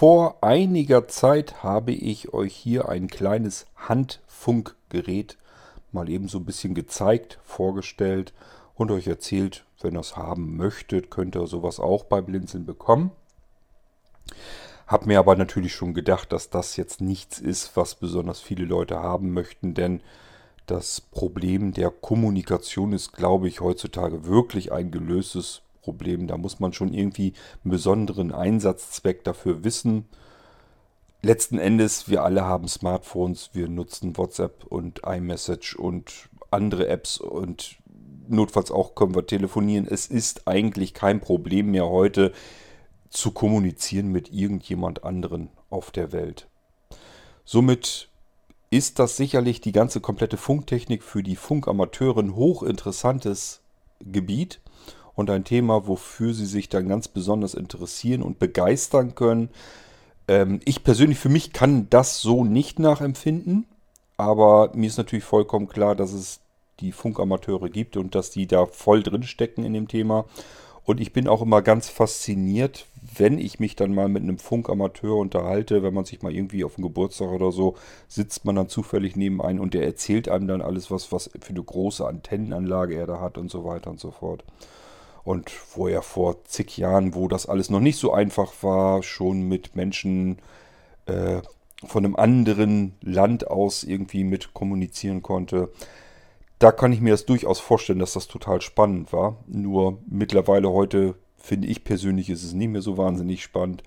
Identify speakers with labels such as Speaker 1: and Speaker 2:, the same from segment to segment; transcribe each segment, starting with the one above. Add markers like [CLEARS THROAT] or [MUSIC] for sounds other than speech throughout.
Speaker 1: Vor einiger Zeit habe ich euch hier ein kleines Handfunkgerät mal eben so ein bisschen gezeigt, vorgestellt und euch erzählt, wenn ihr es haben möchtet, könnt ihr sowas auch bei Blinzeln bekommen. Hab mir aber natürlich schon gedacht, dass das jetzt nichts ist, was besonders viele Leute haben möchten, denn das Problem der Kommunikation ist, glaube ich, heutzutage wirklich ein gelöstes Problem. Da muss man schon irgendwie einen besonderen Einsatzzweck dafür wissen. Letzten Endes, wir alle haben Smartphones, wir nutzen WhatsApp und iMessage und andere Apps und notfalls auch können wir telefonieren. Es ist eigentlich kein Problem mehr heute zu kommunizieren mit irgendjemand anderen auf der Welt. Somit ist das sicherlich die ganze komplette Funktechnik für die Funkamateure ein hochinteressantes Gebiet und ein Thema, wofür sie sich dann ganz besonders interessieren und begeistern können. Ähm, ich persönlich für mich kann das so nicht nachempfinden, aber mir ist natürlich vollkommen klar, dass es die Funkamateure gibt und dass die da voll drin stecken in dem Thema. Und ich bin auch immer ganz fasziniert, wenn ich mich dann mal mit einem Funkamateur unterhalte, wenn man sich mal irgendwie auf dem Geburtstag oder so, sitzt man dann zufällig neben einem und der erzählt einem dann alles, was, was für eine große Antennenanlage er da hat und so weiter und so fort. Und wo er vor zig Jahren, wo das alles noch nicht so einfach war, schon mit Menschen äh, von einem anderen Land aus irgendwie mit kommunizieren konnte da kann ich mir das durchaus vorstellen, dass das total spannend war. Nur mittlerweile heute finde ich persönlich ist es nicht mehr so wahnsinnig spannend.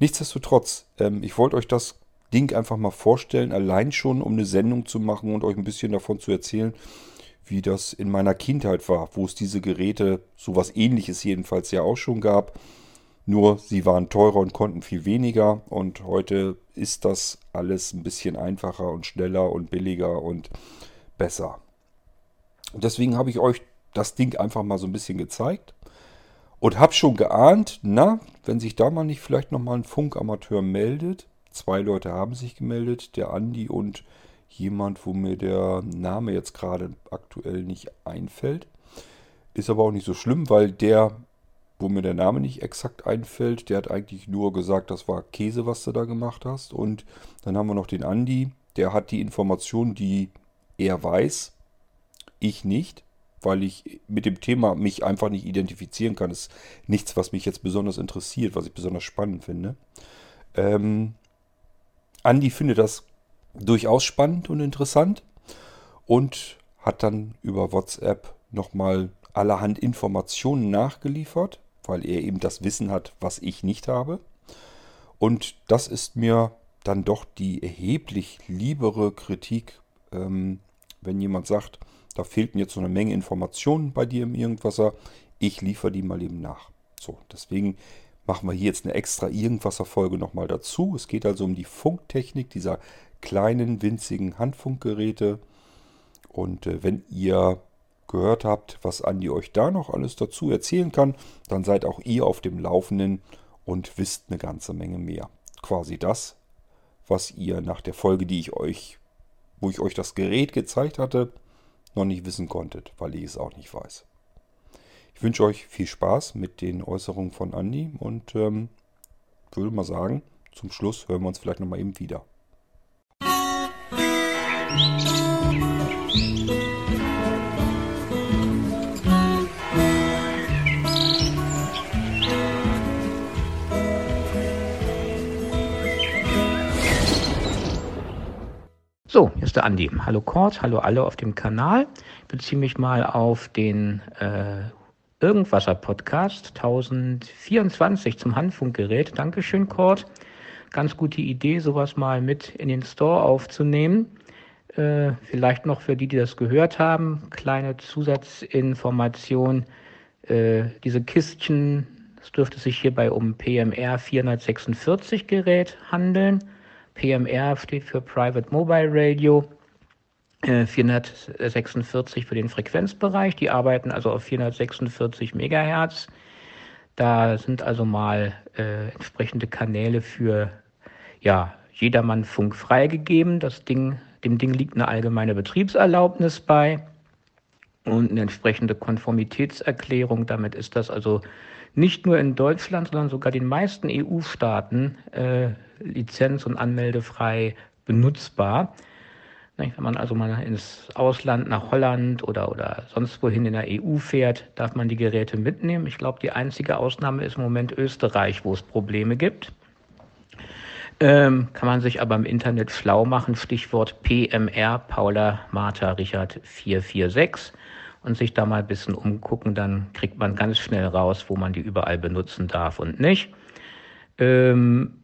Speaker 1: Nichtsdestotrotz, ähm, ich wollte euch das Ding einfach mal vorstellen, allein schon, um eine Sendung zu machen und euch ein bisschen davon zu erzählen, wie das in meiner Kindheit war, wo es diese Geräte, sowas ähnliches jedenfalls ja auch schon gab. Nur sie waren teurer und konnten viel weniger und heute ist das alles ein bisschen einfacher und schneller und billiger und besser. Und deswegen habe ich euch das Ding einfach mal so ein bisschen gezeigt. Und habe schon geahnt, na, wenn sich da mal nicht vielleicht nochmal ein Funkamateur meldet. Zwei Leute haben sich gemeldet, der Andi und jemand, wo mir der Name jetzt gerade aktuell nicht einfällt. Ist aber auch nicht so schlimm, weil der, wo mir der Name nicht exakt einfällt, der hat eigentlich nur gesagt, das war Käse, was du da gemacht hast. Und dann haben wir noch den Andi, der hat die Informationen, die er weiß, ich nicht, weil ich mit dem Thema mich einfach nicht identifizieren kann. Das ist nichts, was mich jetzt besonders interessiert, was ich besonders spannend finde. Ähm, Andi findet das durchaus spannend und interessant und hat dann über WhatsApp nochmal allerhand Informationen nachgeliefert, weil er eben das Wissen hat, was ich nicht habe. Und das ist mir dann doch die erheblich liebere Kritik, ähm, wenn jemand sagt, da fehlten jetzt so eine Menge Informationen bei dir im Irgendwasser. Ich liefere die mal eben nach. So, deswegen machen wir hier jetzt eine extra Irgendwasser-Folge nochmal dazu. Es geht also um die Funktechnik dieser kleinen, winzigen Handfunkgeräte. Und äh, wenn ihr gehört habt, was Andi euch da noch alles dazu erzählen kann, dann seid auch ihr auf dem Laufenden und wisst eine ganze Menge mehr. Quasi das, was ihr nach der Folge, die ich euch, wo ich euch das Gerät gezeigt hatte, noch nicht wissen konntet, weil ich es auch nicht weiß. Ich wünsche euch viel Spaß mit den Äußerungen von Andy und ähm, würde mal sagen, zum Schluss hören wir uns vielleicht nochmal eben wieder.
Speaker 2: So, hier ist der Andi. Hallo Kurt, hallo alle auf dem Kanal. Ich beziehe mich mal auf den äh, Irgendwasser Podcast 1024 zum Handfunkgerät. Dankeschön, Kurt. Ganz gute Idee, sowas mal mit in den Store aufzunehmen. Äh, vielleicht noch für die, die das gehört haben, kleine Zusatzinformation. Äh, diese Kistchen, es dürfte sich hierbei um PMR 446 Gerät handeln. PMR steht für Private Mobile Radio. 446 äh, für den Frequenzbereich. Die arbeiten also auf 446 Megahertz. Da sind also mal äh, entsprechende Kanäle für ja, jedermann Funk freigegeben. Das Ding, dem Ding liegt eine allgemeine Betriebserlaubnis bei. Und eine entsprechende Konformitätserklärung. Damit ist das also nicht nur in Deutschland, sondern sogar den meisten EU-Staaten äh, lizenz- und anmeldefrei benutzbar. Wenn man also mal ins Ausland, nach Holland oder, oder sonst wohin in der EU fährt, darf man die Geräte mitnehmen. Ich glaube, die einzige Ausnahme ist im Moment Österreich, wo es Probleme gibt. Ähm, kann man sich aber im Internet schlau machen. Stichwort PMR, Paula Martha Richard 446 und sich da mal ein bisschen umgucken, dann kriegt man ganz schnell raus, wo man die überall benutzen darf und nicht. Ähm,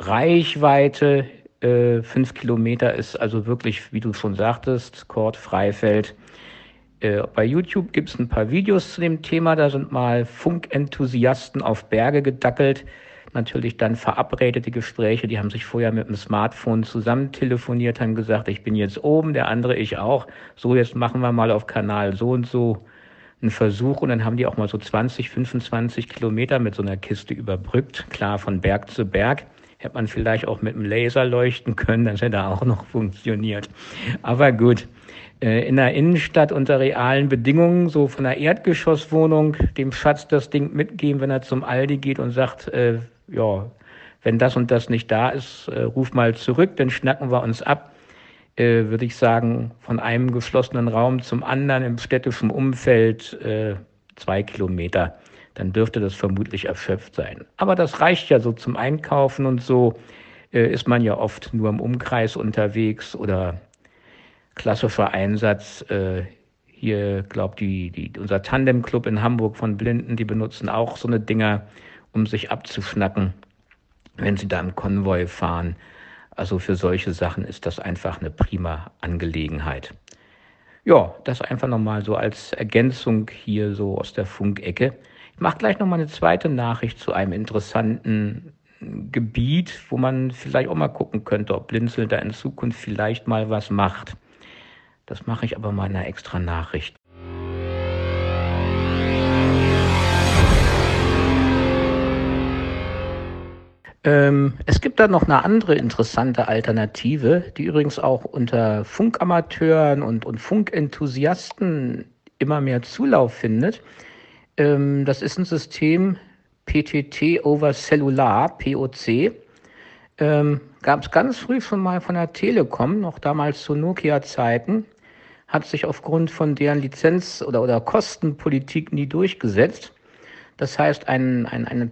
Speaker 2: Reichweite äh, fünf Kilometer ist also wirklich, wie du schon sagtest, Kord Freifeld. Äh, bei YouTube gibt es ein paar Videos zu dem Thema. Da sind mal Funkenthusiasten auf Berge gedackelt. Natürlich dann verabredete Gespräche. Die haben sich vorher mit dem Smartphone zusammen telefoniert, haben gesagt, ich bin jetzt oben, der andere ich auch. So, jetzt machen wir mal auf Kanal so und so einen Versuch. Und dann haben die auch mal so 20, 25 Kilometer mit so einer Kiste überbrückt. Klar, von Berg zu Berg. Hätte man vielleicht auch mit dem Laser leuchten können, das hätte auch noch funktioniert. Aber gut, äh, in der Innenstadt unter realen Bedingungen, so von der Erdgeschosswohnung, dem Schatz das Ding mitgeben, wenn er zum Aldi geht und sagt, äh, ja, wenn das und das nicht da ist, äh, ruf mal zurück, dann schnacken wir uns ab. Äh, würde ich sagen, von einem geschlossenen Raum zum anderen im städtischen Umfeld äh, zwei Kilometer dann dürfte das vermutlich erschöpft sein. Aber das reicht ja so zum Einkaufen und so äh, ist man ja oft nur im Umkreis unterwegs oder klassischer Einsatz. Äh, hier, glaubt die, die, unser Tandemclub in Hamburg von Blinden, die benutzen auch so eine Dinger, um sich abzuschnacken, wenn sie da im Konvoi fahren. Also für solche Sachen ist das einfach eine prima Angelegenheit. Ja, das einfach nochmal so als Ergänzung hier so aus der Funkecke. Ich mache gleich nochmal eine zweite Nachricht zu einem interessanten Gebiet, wo man vielleicht auch mal gucken könnte, ob Blinzel da in Zukunft vielleicht mal was macht. Das mache ich aber mal in einer extra Nachricht. Ähm, es gibt da noch eine andere interessante Alternative, die übrigens auch unter Funkamateuren und, und Funkenthusiasten immer mehr Zulauf findet. Ähm, das ist ein System PTT over Cellular, POC. Ähm, Gab es ganz früh schon mal von der Telekom, noch damals zu Nokia-Zeiten, hat sich aufgrund von deren Lizenz- oder, oder Kostenpolitik nie durchgesetzt. Das heißt, einen, einen, einen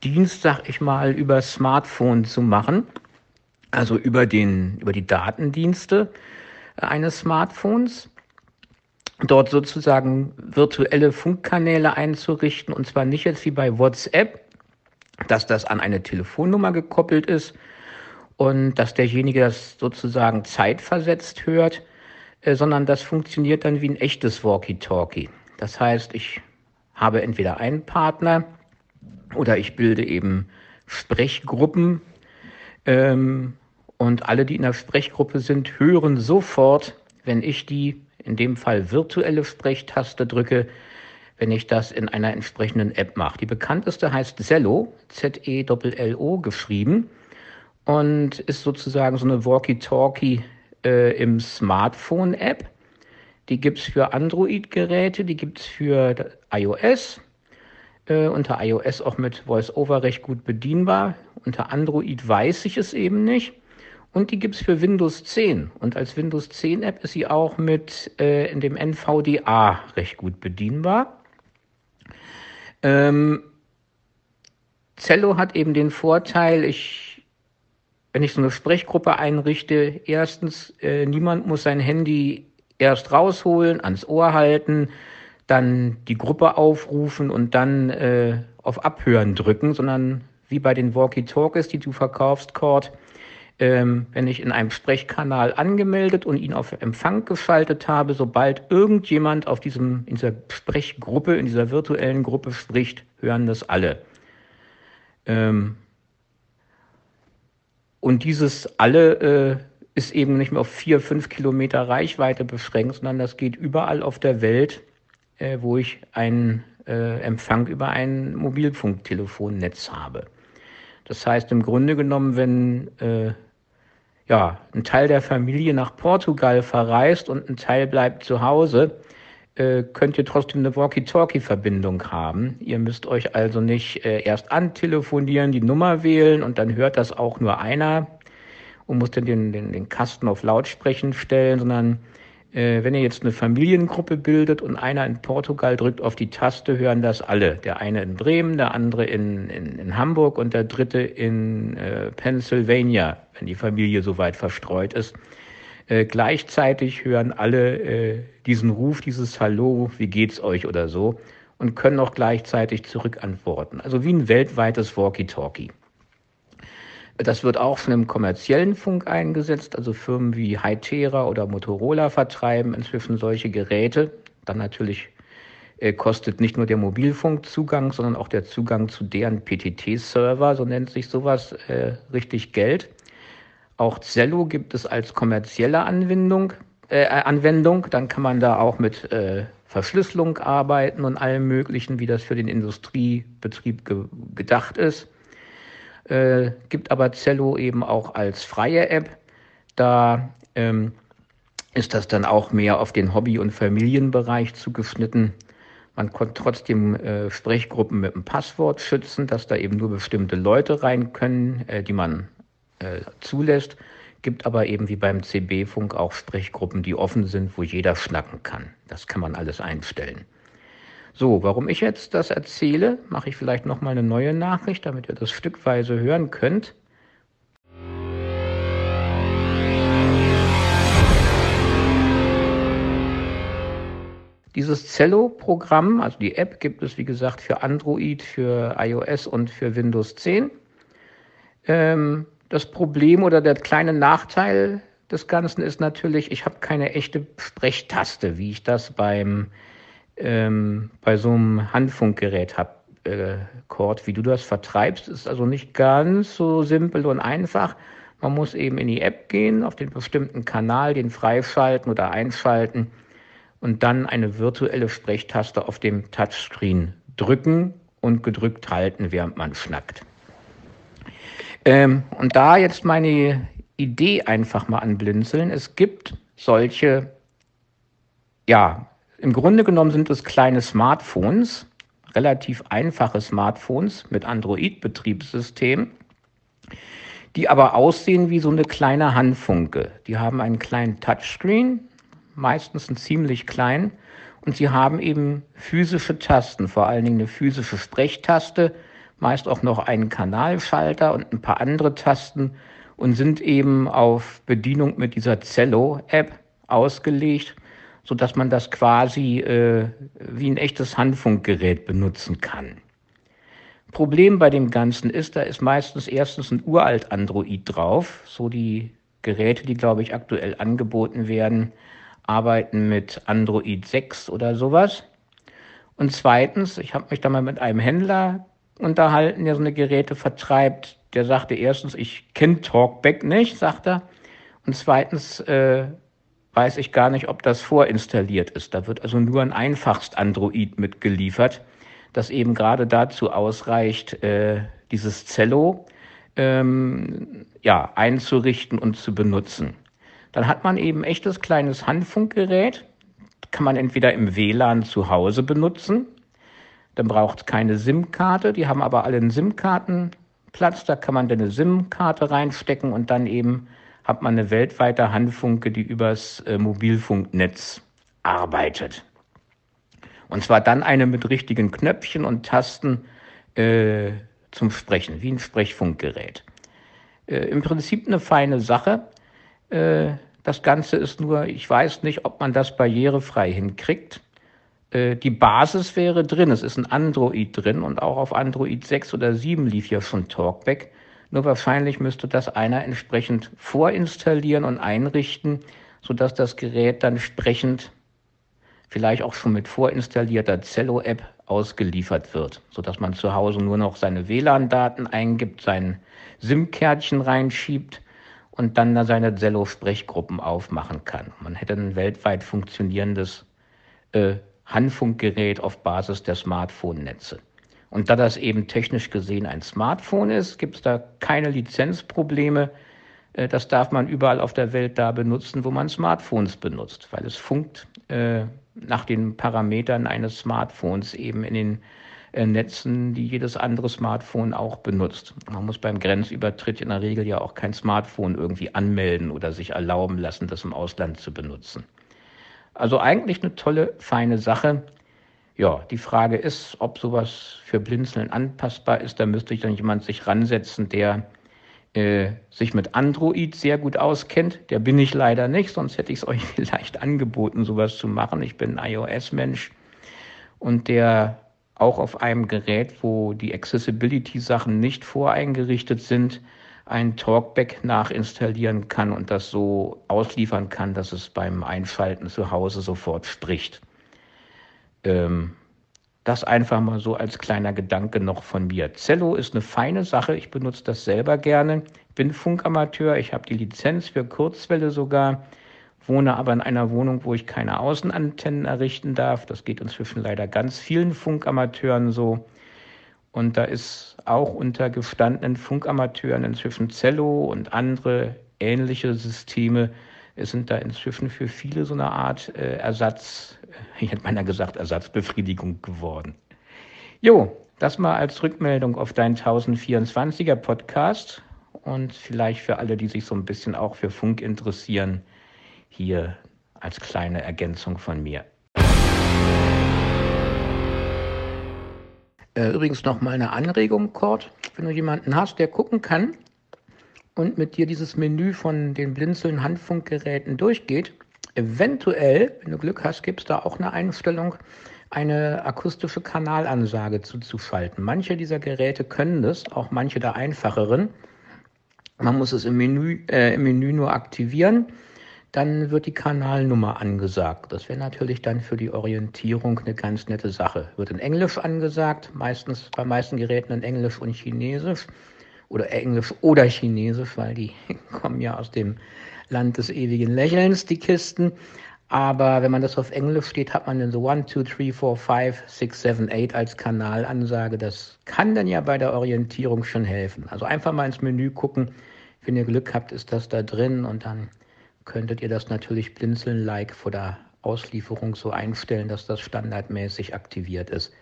Speaker 2: PTT-Dienst, sag ich mal, über Smartphone zu machen, also über, den, über die Datendienste eines Smartphones. Dort sozusagen virtuelle Funkkanäle einzurichten. Und zwar nicht jetzt wie bei WhatsApp, dass das an eine Telefonnummer gekoppelt ist und dass derjenige das sozusagen zeitversetzt hört, äh, sondern das funktioniert dann wie ein echtes Walkie-Talkie. Das heißt, ich habe entweder einen Partner oder ich bilde eben Sprechgruppen ähm, und alle, die in der Sprechgruppe sind, hören sofort, wenn ich die in dem Fall virtuelle Sprechtaste drücke, wenn ich das in einer entsprechenden App mache. Die bekannteste heißt Zello, Z-E-L-L-O geschrieben und ist sozusagen so eine Walkie-Talkie äh, im Smartphone-App. Die gibt es für Android-Geräte, die gibt es für iOS. Äh, unter iOS auch mit VoiceOver recht gut bedienbar. Unter Android weiß ich es eben nicht. Und die gibt es für Windows 10. Und als Windows 10 App ist sie auch mit äh, in dem NVDA recht gut bedienbar. Ähm, Zello hat eben den Vorteil, ich, wenn ich so eine Sprechgruppe einrichte, erstens, äh, niemand muss sein Handy erst rausholen, ans Ohr halten, dann die Gruppe aufrufen und dann äh, auf Abhören drücken, sondern wie bei den Walkie-Talkies, die du verkaufst, Cord, ähm, wenn ich in einem Sprechkanal angemeldet und ihn auf Empfang geschaltet habe, sobald irgendjemand auf diesem, in dieser Sprechgruppe, in dieser virtuellen Gruppe spricht, hören das alle. Ähm, und dieses alle äh, ist eben nicht mehr auf vier, fünf Kilometer Reichweite beschränkt, sondern das geht überall auf der Welt, äh, wo ich einen äh, Empfang über ein Mobilfunktelefonnetz habe. Das heißt im Grunde genommen, wenn äh, ja, ein Teil der Familie nach Portugal verreist und ein Teil bleibt zu Hause, äh, könnt ihr trotzdem eine Walkie-Talkie-Verbindung haben. Ihr müsst euch also nicht äh, erst antelefonieren, die Nummer wählen und dann hört das auch nur einer und muss dann den, den, den Kasten auf Lautsprechen stellen, sondern äh, wenn ihr jetzt eine Familiengruppe bildet und einer in Portugal drückt auf die Taste, hören das alle. Der eine in Bremen, der andere in, in, in Hamburg und der dritte in äh, Pennsylvania, wenn die Familie so weit verstreut ist. Äh, gleichzeitig hören alle äh, diesen Ruf, dieses Hallo, wie geht's euch oder so und können auch gleichzeitig zurückantworten. Also wie ein weltweites Walkie-Talkie. Das wird auch von einem kommerziellen Funk eingesetzt. Also Firmen wie Hytera oder Motorola vertreiben inzwischen solche Geräte. Dann natürlich äh, kostet nicht nur der Mobilfunkzugang, sondern auch der Zugang zu deren PTT-Server, so nennt sich sowas, äh, richtig Geld. Auch Zello gibt es als kommerzielle Anwendung. Äh, Anwendung. Dann kann man da auch mit äh, Verschlüsselung arbeiten und allem Möglichen, wie das für den Industriebetrieb ge gedacht ist äh, gibt aber Zello eben auch als freie App. Da ähm, ist das dann auch mehr auf den Hobby- und Familienbereich zugeschnitten. Man konnte trotzdem äh, Sprechgruppen mit einem Passwort schützen, dass da eben nur bestimmte Leute rein können, äh, die man äh, zulässt. Gibt aber eben wie beim CB-Funk auch Sprechgruppen, die offen sind, wo jeder schnacken kann. Das kann man alles einstellen. So, warum ich jetzt das erzähle, mache ich vielleicht noch mal eine neue Nachricht, damit ihr das stückweise hören könnt. Dieses Zello-Programm, also die App, gibt es wie gesagt für Android, für iOS und für Windows 10. Ähm, das Problem oder der kleine Nachteil des Ganzen ist natürlich, ich habe keine echte Sprechtaste, wie ich das beim ähm, bei so einem Handfunkgerät habe, äh, Cord, wie du das vertreibst, ist also nicht ganz so simpel und einfach. Man muss eben in die App gehen, auf den bestimmten Kanal, den freischalten oder einschalten und dann eine virtuelle Sprechtaste auf dem Touchscreen drücken und gedrückt halten, während man schnackt. Ähm, und da jetzt meine Idee einfach mal anblinzeln. Es gibt solche, ja, im Grunde genommen sind es kleine Smartphones, relativ einfache Smartphones mit Android-Betriebssystem, die aber aussehen wie so eine kleine Handfunke. Die haben einen kleinen Touchscreen, meistens einen ziemlich kleinen, und sie haben eben physische Tasten, vor allen Dingen eine physische Sprechtaste, meist auch noch einen Kanalschalter und ein paar andere Tasten und sind eben auf Bedienung mit dieser Zello-App ausgelegt so dass man das quasi äh, wie ein echtes Handfunkgerät benutzen kann. Problem bei dem Ganzen ist, da ist meistens erstens ein uralt Android drauf. So die Geräte, die glaube ich aktuell angeboten werden, arbeiten mit Android 6 oder sowas. Und zweitens, ich habe mich da mal mit einem Händler unterhalten, der so eine Geräte vertreibt. Der sagte erstens, ich kenne Talkback nicht, sagt er. Und zweitens äh, weiß ich gar nicht, ob das vorinstalliert ist. Da wird also nur ein einfachst Android mitgeliefert, das eben gerade dazu ausreicht, äh, dieses Zello ähm, ja, einzurichten und zu benutzen. Dann hat man eben echtes kleines Handfunkgerät, kann man entweder im WLAN zu Hause benutzen, dann braucht es keine SIM-Karte, die haben aber alle einen SIM-Kartenplatz, da kann man dann eine SIM-Karte reinstecken und dann eben hat man eine weltweite Handfunke, die übers äh, Mobilfunknetz arbeitet. Und zwar dann eine mit richtigen Knöpfchen und Tasten äh, zum Sprechen, wie ein Sprechfunkgerät. Äh, Im Prinzip eine feine Sache. Äh, das Ganze ist nur, ich weiß nicht, ob man das barrierefrei hinkriegt. Äh, die Basis wäre drin, es ist ein Android drin und auch auf Android 6 oder 7 lief ja schon Talkback. Nur wahrscheinlich müsste das einer entsprechend vorinstallieren und einrichten, sodass das Gerät dann sprechend vielleicht auch schon mit vorinstallierter Zello-App ausgeliefert wird, sodass man zu Hause nur noch seine WLAN-Daten eingibt, sein SIM-Kärtchen reinschiebt und dann da seine Zello-Sprechgruppen aufmachen kann. Man hätte ein weltweit funktionierendes äh, Handfunkgerät auf Basis der Smartphone-Netze. Und da das eben technisch gesehen ein Smartphone ist, gibt es da keine Lizenzprobleme. äh, das darf man überall auf der Welt da benutzen, wo man Smartphones benutzt, weil es funkt äh, nach den Parametern eines Smartphones eben in den äh, Netzen, die jedes andere Smartphone auch benutzt. Man muss beim Grenzübertritt in der Regel ja auch kein Smartphone irgendwie anmelden oder sich erlauben lassen, das im Ausland zu benutzen. Also eigentlich eine tolle, feine Sache. Ja, die Frage ist, ob sowas für Blinzeln anpassbar ist. Da müsste ich dann jemand sich ransetzen, der äh, sich mit Android sehr gut auskennt. Der bin ich leider nicht, sonst hätte ich es [LAUGHS] euch vielleicht angeboten, sowas zu machen. Ich bin ein iOS-Mensch und der auch auf einem Gerät, wo die Accessibility-Sachen nicht voreingerichtet sind, ein Talkback nachinstallieren kann und das so ausliefern kann, dass es beim Einschalten zu Hause sofort spricht. Ähm, das einfach mal so als kleiner Gedanke noch von mir. Zello ist eine feine Sache. Ich benutze das selber gerne. Bin Funkamateur. Ich habe die Lizenz für Kurzwelle sogar. Wohne aber in einer Wohnung, wo ich keine Außenantennen errichten darf. Das geht inzwischen leider ganz vielen Funkamateuren so. Und da ist auch unter gestandenen Funkamateuren inzwischen Zello und andere ähnliche Systeme es sind da inzwischen für viele so eine Art äh, Ersatz, ich [LAUGHS] hätte meiner gesagt, Ersatzbefriedigung geworden. Jo, das mal als Rückmeldung auf deinen 1024er Podcast und vielleicht für alle, die sich so ein bisschen auch für Funk interessieren, hier als kleine Ergänzung von mir. Äh, übrigens noch mal eine Anregung, Kurt. Wenn du jemanden hast, der gucken kann, und mit dir dieses Menü von den blinzeln Handfunkgeräten durchgeht. Eventuell, wenn du Glück hast, gibt es da auch eine Einstellung, eine akustische Kanalansage zuzuschalten. Manche dieser Geräte können das, auch manche der einfacheren. Man muss es im Menü, äh, im Menü nur aktivieren. Dann wird die Kanalnummer angesagt. Das wäre natürlich dann für die Orientierung eine ganz nette Sache. Wird in Englisch angesagt, meistens bei meisten Geräten in Englisch und Chinesisch oder Englisch oder Chinesisch, weil die [LAUGHS] kommen ja aus dem Land des ewigen Lächelns, die Kisten. Aber wenn man das auf Englisch steht, hat man dann so 1, 2, 3, 4, 5, 6, 7, 8 als Kanalansage. Das kann dann ja bei der Orientierung schon helfen. Also einfach mal ins Menü gucken. Wenn ihr Glück habt, ist das da drin und dann könntet ihr das natürlich blinzeln-like vor der Auslieferung so einstellen, dass das standardmäßig aktiviert ist.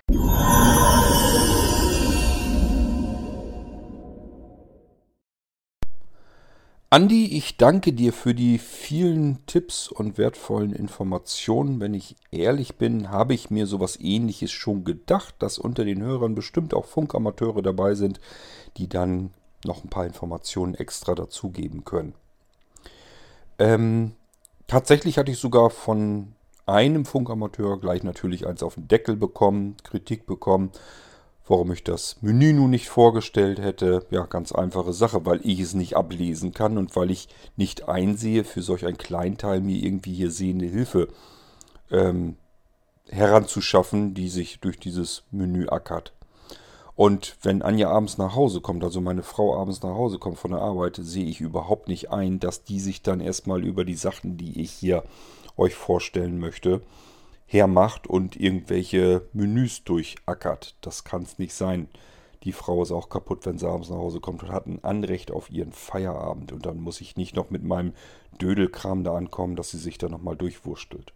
Speaker 1: Andi, ich danke dir für die vielen Tipps und wertvollen Informationen. Wenn ich ehrlich bin, habe ich mir sowas ähnliches schon gedacht, dass unter den Hörern bestimmt auch Funkamateure dabei sind, die dann noch ein paar Informationen extra dazugeben können. Ähm, tatsächlich hatte ich sogar von einem Funkamateur gleich natürlich eins auf den Deckel bekommen, Kritik bekommen, Warum ich das Menü nun nicht vorgestellt hätte, ja, ganz einfache Sache, weil ich es nicht ablesen kann und weil ich nicht einsehe, für solch ein Kleinteil mir irgendwie hier sehende Hilfe ähm, heranzuschaffen, die sich durch dieses Menü ackert. Und wenn Anja abends nach Hause kommt, also meine Frau abends nach Hause kommt von der Arbeit, sehe ich überhaupt nicht ein, dass die sich dann erstmal über die Sachen, die ich hier euch vorstellen möchte, hermacht und irgendwelche Menüs durchackert. Das kann es nicht sein. Die Frau ist auch kaputt, wenn sie abends nach Hause kommt und hat ein Anrecht auf ihren Feierabend. Und dann muss ich nicht noch mit meinem Dödelkram da ankommen, dass sie sich da nochmal durchwurstelt.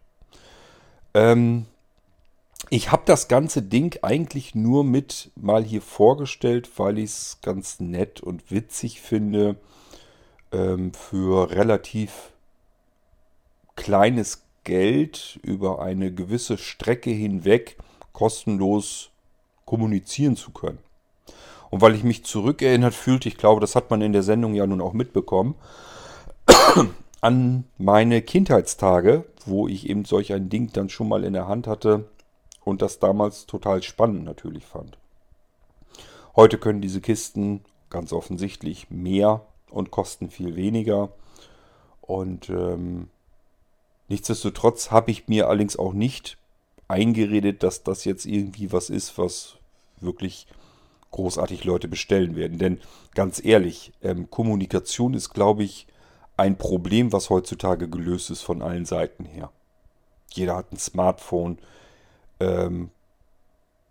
Speaker 1: Ähm, ich habe das ganze Ding eigentlich nur mit mal hier vorgestellt, weil ich es ganz nett und witzig finde, ähm, für relativ kleines Geld über eine gewisse Strecke hinweg kostenlos kommunizieren zu können. Und weil ich mich zurückerinnert fühlte, ich glaube, das hat man in der Sendung ja nun auch mitbekommen, [CLEARS THROAT] an meine Kindheitstage, wo ich eben solch ein Ding dann schon mal in der Hand hatte und das damals total spannend natürlich fand. Heute können diese Kisten ganz offensichtlich mehr und kosten viel weniger. Und ähm, Nichtsdestotrotz habe ich mir allerdings auch nicht eingeredet, dass das jetzt irgendwie was ist, was wirklich großartig Leute bestellen werden. Denn ganz ehrlich, ähm, Kommunikation ist, glaube ich, ein Problem, was heutzutage gelöst ist von allen Seiten her. Jeder hat ein Smartphone. Ähm,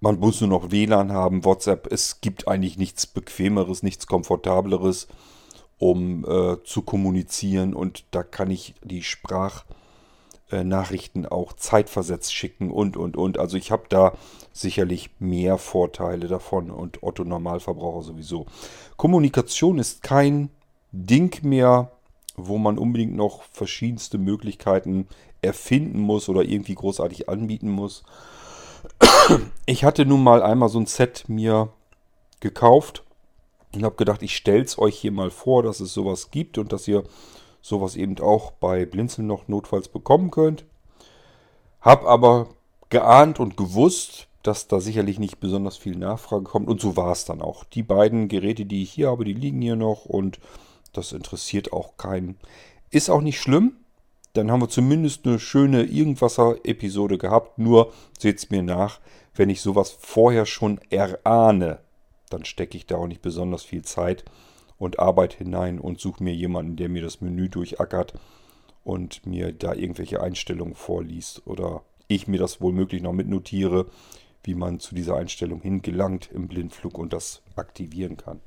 Speaker 1: man muss nur noch WLAN haben, WhatsApp. Es gibt eigentlich nichts Bequemeres, nichts Komfortableres um äh, zu kommunizieren und da kann ich die Sprachnachrichten auch zeitversetzt schicken und, und, und. Also ich habe da sicherlich mehr Vorteile davon und Otto Normalverbraucher sowieso. Kommunikation ist kein Ding mehr, wo man unbedingt noch verschiedenste Möglichkeiten erfinden muss oder irgendwie großartig anbieten muss. Ich hatte nun mal einmal so ein Set mir gekauft und habe gedacht, ich stelle es euch hier mal vor, dass es sowas gibt und dass ihr sowas eben auch bei Blinzeln noch notfalls bekommen könnt. Hab aber geahnt und gewusst, dass da sicherlich nicht besonders viel Nachfrage kommt und so war es dann auch. Die beiden Geräte, die ich hier habe, die liegen hier noch und das interessiert auch keinen. Ist auch nicht schlimm. Dann haben wir zumindest eine schöne Irgendwasser-Episode gehabt. Nur seht es mir nach, wenn ich sowas vorher schon erahne, dann stecke ich da auch nicht besonders viel Zeit und Arbeit hinein und suche mir jemanden, der mir das Menü durchackert und mir da irgendwelche Einstellungen vorliest oder ich mir das wohl möglich noch mitnotiere, wie man zu dieser Einstellung hingelangt im Blindflug und das aktivieren kann.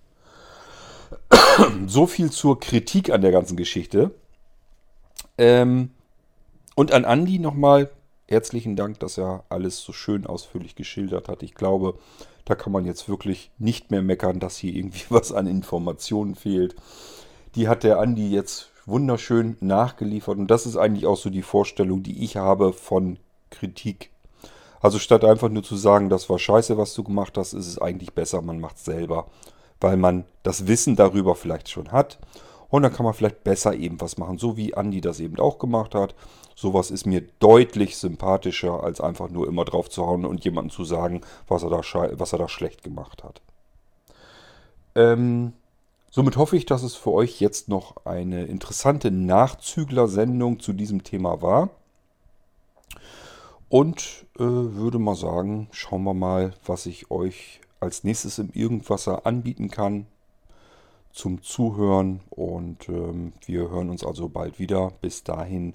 Speaker 1: so viel zur Kritik an der ganzen Geschichte. Ähm, und an Andi nochmal herzlichen Dank, dass er alles so schön ausführlich geschildert hat. Ich glaube, da kann man jetzt wirklich nicht mehr meckern, dass hier irgendwie [LAUGHS] was an Informationen fehlt. Die hat der Andi jetzt wunderschön nachgeliefert und das ist eigentlich auch so die Vorstellung, die ich habe von Kritik. Also statt einfach nur zu sagen, das war scheiße, was du gemacht hast, ist es eigentlich besser, man macht es selber, weil man das Wissen darüber vielleicht schon hat und dann kann man vielleicht besser eben was machen, so wie Andi das eben auch gemacht hat. Sowas ist mir deutlich sympathischer, als einfach nur immer drauf zu hauen und jemandem zu sagen, was er da, was er da schlecht gemacht hat. Ähm, somit hoffe ich, dass es für euch jetzt noch eine interessante Nachzügler-Sendung zu diesem Thema war. Und äh, würde mal sagen, schauen wir mal, was ich euch als nächstes im Irgendwasser anbieten kann zum Zuhören. Und ähm, wir hören uns also bald wieder. Bis dahin